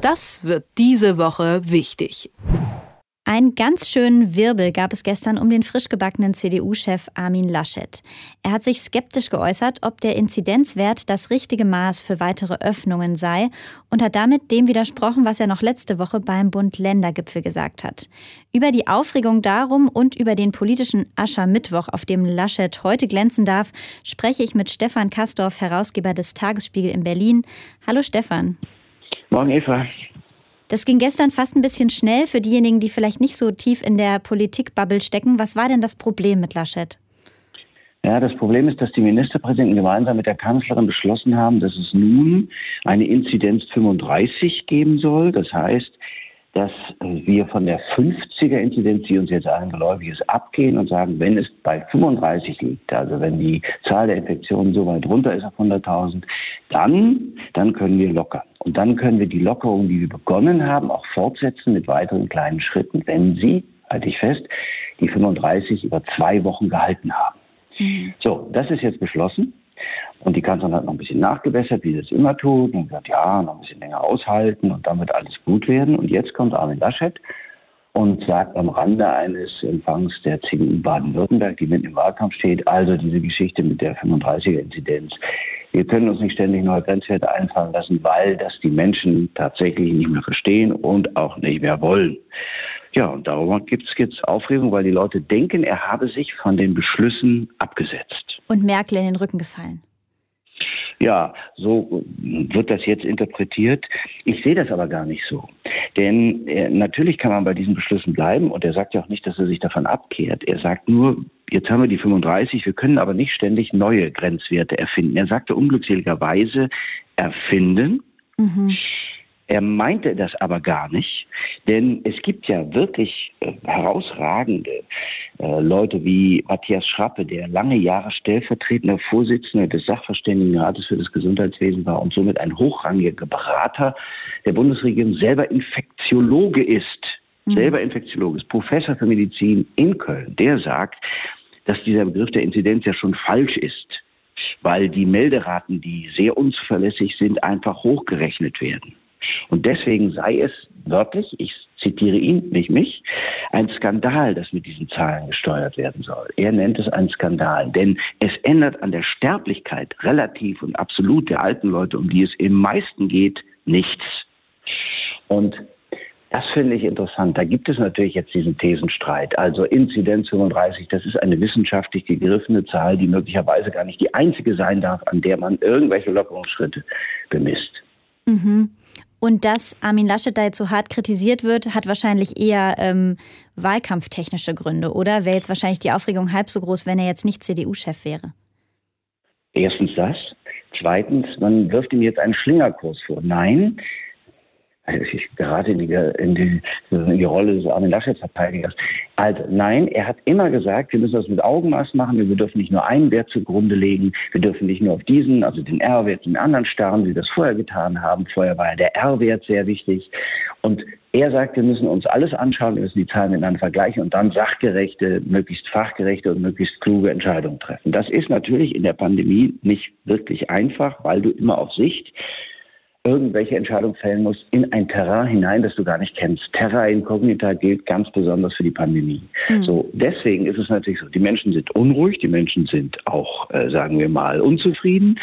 Das wird diese Woche wichtig. Einen ganz schönen Wirbel gab es gestern um den frisch gebackenen CDU-Chef Armin Laschet. Er hat sich skeptisch geäußert, ob der Inzidenzwert das richtige Maß für weitere Öffnungen sei und hat damit dem widersprochen, was er noch letzte Woche beim Bund-Länder-Gipfel gesagt hat. Über die Aufregung darum und über den politischen Aschermittwoch, auf dem Laschet heute glänzen darf, spreche ich mit Stefan Kastorf, Herausgeber des Tagesspiegel in Berlin. Hallo Stefan. Morgen, Eva. Das ging gestern fast ein bisschen schnell für diejenigen, die vielleicht nicht so tief in der Politikbubble stecken. Was war denn das Problem mit Laschet? Ja, das Problem ist, dass die Ministerpräsidenten gemeinsam mit der Kanzlerin beschlossen haben, dass es nun eine Inzidenz 35 geben soll. Das heißt, dass wir von der 50er-Inzidenz, die uns jetzt allen geläufig ist, abgehen und sagen, wenn es bei 35 liegt, also wenn die Zahl der Infektionen so weit runter ist auf 100.000, dann, dann können wir lockern. Und dann können wir die Lockerung, die wir begonnen haben, auch fortsetzen mit weiteren kleinen Schritten, wenn sie, halte ich fest, die 35 über zwei Wochen gehalten haben. Mhm. So, das ist jetzt beschlossen. Und die Kanzlerin hat noch ein bisschen nachgebessert, wie sie es immer tut, und gesagt, ja, noch ein bisschen länger aushalten und wird alles gut werden. Und jetzt kommt Armin Laschet und sagt am Rande eines Empfangs der CDU Baden-Württemberg, die mitten im Wahlkampf steht, also diese Geschichte mit der 35er-Inzidenz. Wir können uns nicht ständig neue Grenzwerte einfallen lassen, weil das die Menschen tatsächlich nicht mehr verstehen und auch nicht mehr wollen. Ja, und darüber gibt es Aufregung, weil die Leute denken, er habe sich von den Beschlüssen abgesetzt. Und Merkel in den Rücken gefallen. Ja, so wird das jetzt interpretiert. Ich sehe das aber gar nicht so. Denn äh, natürlich kann man bei diesen Beschlüssen bleiben und er sagt ja auch nicht, dass er sich davon abkehrt. Er sagt nur, jetzt haben wir die 35, wir können aber nicht ständig neue Grenzwerte erfinden. Er sagte unglückseligerweise erfinden. Mhm. Er meinte das aber gar nicht, denn es gibt ja wirklich äh, herausragende äh, Leute wie Matthias Schrappe, der lange Jahre stellvertretender Vorsitzender des Sachverständigenrates für das Gesundheitswesen war und somit ein hochrangiger Berater der Bundesregierung, selber Infektiologe ist, mhm. selber Infektiologe ist, Professor für Medizin in Köln, der sagt, dass dieser Begriff der Inzidenz ja schon falsch ist weil die Melderaten, die sehr unzuverlässig sind, einfach hochgerechnet werden. Und deswegen sei es wörtlich, ich zitiere ihn, nicht mich, ein Skandal, das mit diesen Zahlen gesteuert werden soll. Er nennt es einen Skandal, denn es ändert an der Sterblichkeit relativ und absolut der alten Leute, um die es im meisten geht, nichts. Und das finde ich interessant. Da gibt es natürlich jetzt diesen Thesenstreit. Also Inzidenz 35, das ist eine wissenschaftlich gegriffene Zahl, die möglicherweise gar nicht die einzige sein darf, an der man irgendwelche Lockerungsschritte bemisst. Mhm. Und dass Armin Laschet da jetzt so hart kritisiert wird, hat wahrscheinlich eher ähm, wahlkampftechnische Gründe, oder? Wäre jetzt wahrscheinlich die Aufregung halb so groß, wenn er jetzt nicht CDU-Chef wäre. Erstens das. Zweitens, man wirft ihm jetzt einen Schlingerkurs vor. Nein, ich gerate in die, in die, in die Rolle des Armin Laschet-Verteidigers. Also nein, er hat immer gesagt, wir müssen das mit Augenmaß machen. Wir dürfen nicht nur einen Wert zugrunde legen. Wir dürfen nicht nur auf diesen, also den R-Wert, den anderen starren, wie wir das vorher getan haben. Vorher war ja der R-Wert sehr wichtig. Und er sagt, wir müssen uns alles anschauen, wir müssen die Zahlen miteinander vergleichen und dann sachgerechte, möglichst fachgerechte und möglichst kluge Entscheidungen treffen. Das ist natürlich in der Pandemie nicht wirklich einfach, weil du immer auf Sicht irgendwelche Entscheidungen fällen musst in ein Terrain hinein, das du gar nicht kennst. Terra incognita gilt ganz besonders für die Pandemie. Mhm. So, deswegen ist es natürlich so, die Menschen sind unruhig, die Menschen sind auch, äh, sagen wir mal, unzufrieden.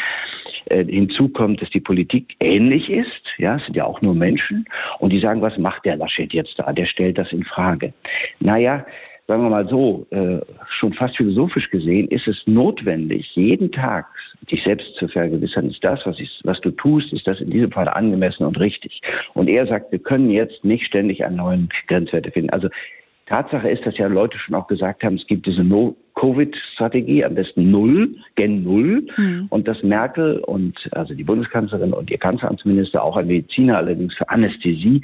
Äh, hinzu kommt, dass die Politik ähnlich ist. Ja, es sind ja auch nur Menschen. Und die sagen, was macht der Laschet jetzt da? Der stellt das in Frage. Naja, sagen wir mal so, äh, schon fast philosophisch gesehen, ist es notwendig, jeden Tag dich selbst zu vergewissern, ist das, was, ich, was du tust, ist das in diesem Fall angemessen und richtig. Und er sagt, wir können jetzt nicht ständig einen neuen Grenzwerte finden. Also Tatsache ist, dass ja Leute schon auch gesagt haben, es gibt diese No-Covid-Strategie, am besten Null, Gen Null. Mhm. Und dass Merkel und also die Bundeskanzlerin und ihr Kanzleramtsminister, auch ein Mediziner allerdings für Anästhesie,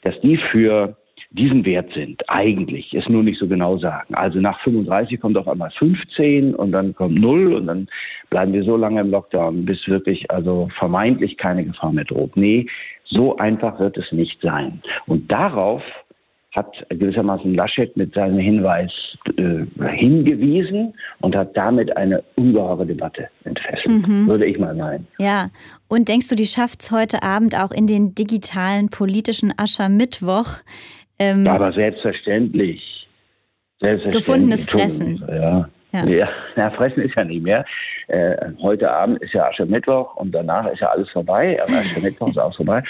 dass die für diesen Wert sind. Eigentlich, es nur nicht so genau sagen. Also nach 35 kommt auf einmal 15 und dann kommt 0 und dann bleiben wir so lange im Lockdown, bis wirklich also vermeintlich keine Gefahr mehr droht. Nee, so einfach wird es nicht sein. Und darauf hat gewissermaßen Laschet mit seinem Hinweis äh, hingewiesen und hat damit eine ungeheure Debatte entfesselt, mhm. würde ich mal meinen. Ja, und denkst du, die schafft es heute Abend auch in den digitalen politischen Aschermittwoch? Ähm, Aber selbstverständlich. selbstverständlich. Gefundenes Fressen. Ja. Ja. ja, ja, fressen ist ja nicht mehr. Äh, heute Abend ist ja Aschermittwoch und danach ist ja alles vorbei. Aber Aschermittwoch ist auch vorbei.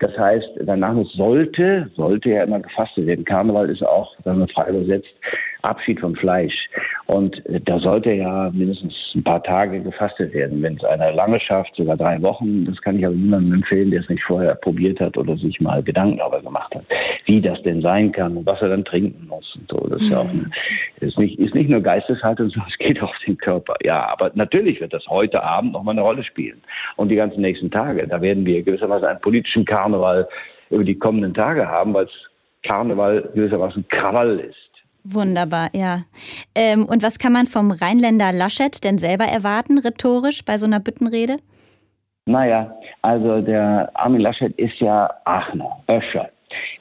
Das heißt, danach sollte, sollte ja immer gefastet werden. Karneval ist auch, sagen wir frei übersetzt, Abschied vom Fleisch. Und da sollte ja mindestens ein paar Tage gefastet werden. Wenn es einer lange schafft, sogar drei Wochen, das kann ich aber niemandem empfehlen, der es nicht vorher probiert hat oder sich mal Gedanken darüber gemacht hat, wie das denn sein kann und was er dann trinken muss. Und so. Das ist ja auch eine, ist nicht, ist nicht nur Geisteshaltung, sondern es geht auch auf den Körper. Ja, aber natürlich wird das heute Abend nochmal eine Rolle spielen. Und die ganzen nächsten Tage. Da werden wir gewissermaßen einen politischen Karneval über die kommenden Tage haben, weil es Karneval gewissermaßen Krawall ist. Wunderbar, ja. Ähm, und was kann man vom Rheinländer Laschet denn selber erwarten, rhetorisch, bei so einer Büttenrede? Naja, also der Armin Laschet ist ja Aachener, Öscher,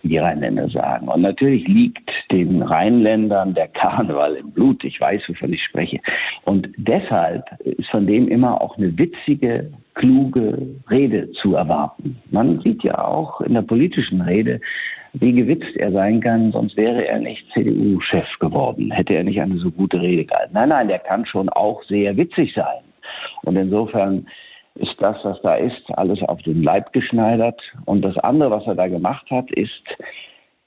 wie die Rheinländer sagen. Und natürlich liegt den Rheinländern der Karneval im Blut. Ich weiß, wovon ich spreche. Und deshalb ist von dem immer auch eine witzige, kluge Rede zu erwarten. Man sieht ja auch in der politischen Rede, wie gewitzt er sein kann, sonst wäre er nicht CDU-Chef geworden, hätte er nicht eine so gute Rede gehalten. Nein, nein, der kann schon auch sehr witzig sein. Und insofern ist das, was da ist, alles auf den Leib geschneidert. Und das andere, was er da gemacht hat, ist,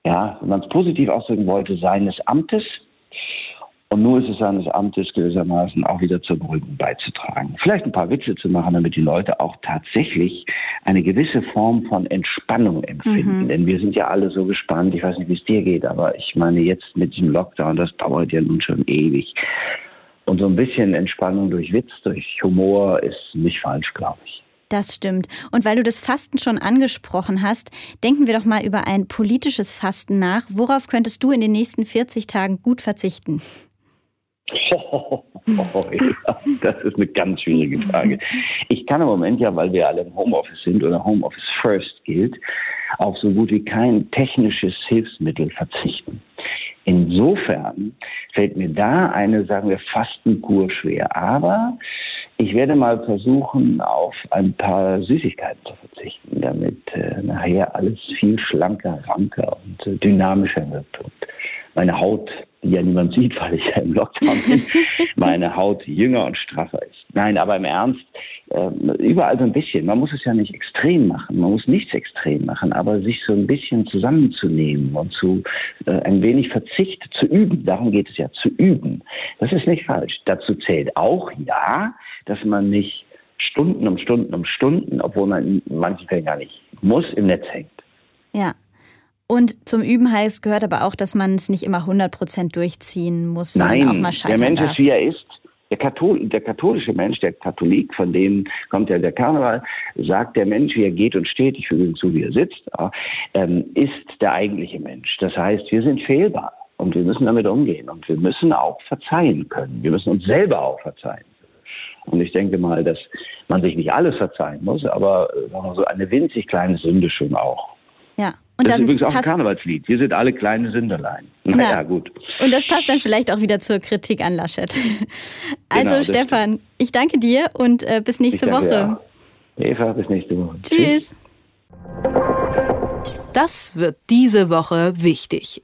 ja, wenn man es positiv ausdrücken wollte, seines Amtes und nur ist es seines Amtes gewissermaßen auch wieder zur Beruhigung beizutragen. Vielleicht ein paar Witze zu machen, damit die Leute auch tatsächlich eine gewisse Form von Entspannung empfinden. Mhm. Denn wir sind ja alle so gespannt. Ich weiß nicht, wie es dir geht, aber ich meine jetzt mit diesem Lockdown, das dauert ja nun schon ewig. Und so ein bisschen Entspannung durch Witz, durch Humor ist nicht falsch, glaube ich. Das stimmt. Und weil du das Fasten schon angesprochen hast, denken wir doch mal über ein politisches Fasten nach. Worauf könntest du in den nächsten 40 Tagen gut verzichten? Oh, ja, das ist eine ganz schwierige Frage. Ich kann im Moment ja, weil wir alle im Homeoffice sind oder Homeoffice First gilt, auf so gut wie kein technisches Hilfsmittel verzichten. Insofern fällt mir da eine, sagen wir, Fastenkur schwer. Aber ich werde mal versuchen, auf ein paar Süßigkeiten zu verzichten, damit äh, nachher alles viel schlanker, ranker und äh, dynamischer wird. Und meine Haut die ja niemand sieht, weil ich ja im Lockdown bin, meine Haut jünger und straffer ist. Nein, aber im Ernst, äh, überall so ein bisschen. Man muss es ja nicht extrem machen, man muss nichts extrem machen, aber sich so ein bisschen zusammenzunehmen und zu äh, ein wenig Verzicht zu üben, darum geht es ja, zu üben. Das ist nicht falsch. Dazu zählt auch, ja, dass man nicht Stunden um Stunden um Stunden, obwohl man in manchen Fällen gar nicht muss, im Netz hängt. Ja, und zum Üben heißt gehört aber auch, dass man es nicht immer 100% durchziehen muss, sondern Nein, auch mal scheitern der Mensch darf. ist, wie er ist. Der, Kathol der, katholische Mensch, der Katholik, von dem kommt ja der Karneval, sagt der Mensch, wie er geht und steht, ich füge hinzu, wie er sitzt, ähm, ist der eigentliche Mensch. Das heißt, wir sind fehlbar und wir müssen damit umgehen und wir müssen auch verzeihen können. Wir müssen uns selber auch verzeihen. Und ich denke mal, dass man sich nicht alles verzeihen muss, aber äh, so eine winzig kleine Sünde schon auch. Ja. Und das ist übrigens auch ein Karnevalslied. Wir sind alle kleine Sünderlein. Naja, Na, gut. Und das passt dann vielleicht auch wieder zur Kritik an Laschet. Also, genau, Stefan, ich danke dir und äh, bis nächste Woche. Auch. Eva, bis nächste Woche. Tschüss. Das wird diese Woche wichtig.